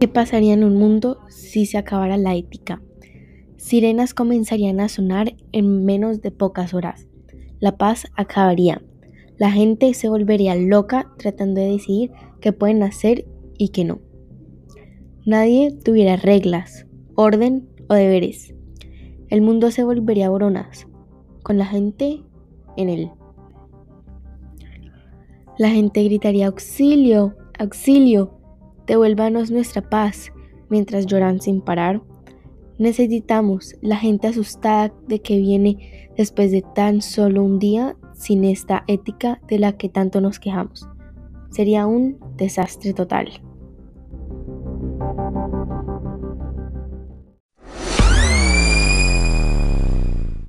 ¿Qué pasaría en un mundo si se acabara la ética? Sirenas comenzarían a sonar en menos de pocas horas. La paz acabaría. La gente se volvería loca tratando de decidir qué pueden hacer y qué no. Nadie tuviera reglas, orden o deberes. El mundo se volvería boronas, con la gente en él. La gente gritaría auxilio, auxilio, devuélvanos nuestra paz, mientras lloran sin parar. Necesitamos la gente asustada de que viene después de tan solo un día sin esta ética de la que tanto nos quejamos. Sería un desastre total.